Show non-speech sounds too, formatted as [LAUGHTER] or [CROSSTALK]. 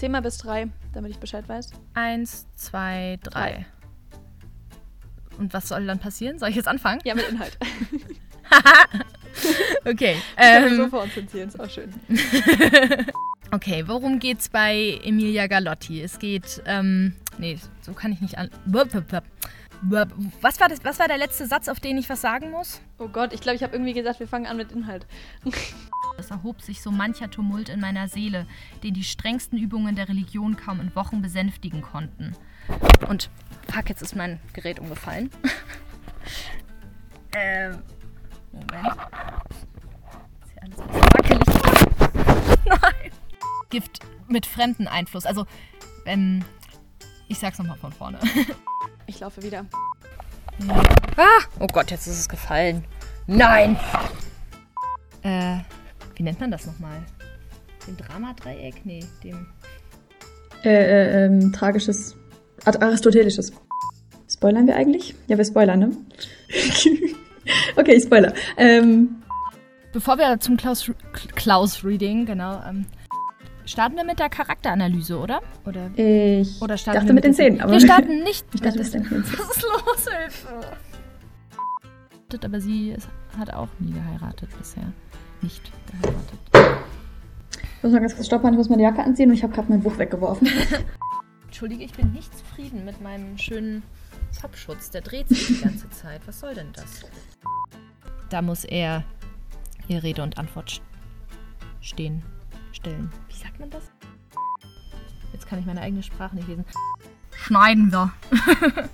Zähl mal bis drei, damit ich Bescheid weiß. Eins, zwei, drei. Und was soll dann passieren? Soll ich jetzt anfangen? Ja, mit Inhalt. [LAUGHS] okay. Ähm, so vor uns hinziehen, ist auch schön. [LAUGHS] okay, worum geht's bei Emilia Galotti? Es geht, ähm, nee, so kann ich nicht an. Was war, das, was war der letzte Satz, auf den ich was sagen muss? Oh Gott, ich glaube, ich habe irgendwie gesagt, wir fangen an mit Inhalt. Es erhob sich so mancher Tumult in meiner Seele, den die strengsten Übungen der Religion kaum in Wochen besänftigen konnten. Und fuck, jetzt ist mein Gerät umgefallen. [LAUGHS] ähm, Moment. Ist ja alles ein bisschen wackelig. [LAUGHS] Nein. Gift mit fremden Einfluss. Also, ähm, ich sag's nochmal von vorne. [LAUGHS] Ich laufe wieder. Ah! Oh Gott, jetzt ist es gefallen. Nein! Äh, wie nennt man das nochmal? Dem Dramadreieck? Nee, dem. Äh, äh, ähm, tragisches, Ar- aristotelisches. Spoilern wir eigentlich? Ja, wir spoilern, ne? [LAUGHS] okay, ich spoiler. Ähm, Bevor wir zum Klaus, Klaus-Reading, genau, ähm, starten wir mit der Charakteranalyse, oder? Oder, ich oder starten dachte wir mit den der- Zähnen, aber Wir [LAUGHS] starten nicht ich dachte, mit mit den Zähnen. Was [LAUGHS] ist los, Hilfe? Aber sie ist, hat auch nie geheiratet bisher. Nicht geheiratet. Ich muss mal ganz kurz stoppen, ich muss meine Jacke anziehen und ich habe gerade mein Buch weggeworfen. [LAUGHS] Entschuldige, ich bin nicht zufrieden mit meinem schönen Popschutz. Der dreht sich die ganze [LAUGHS] Zeit. Was soll denn das? Da muss er ihr Rede und Antwort st- stehen, stellen. Wie sagt man das? Jetzt kann ich meine eigene Sprache nicht lesen. Schneiden wir. [LAUGHS]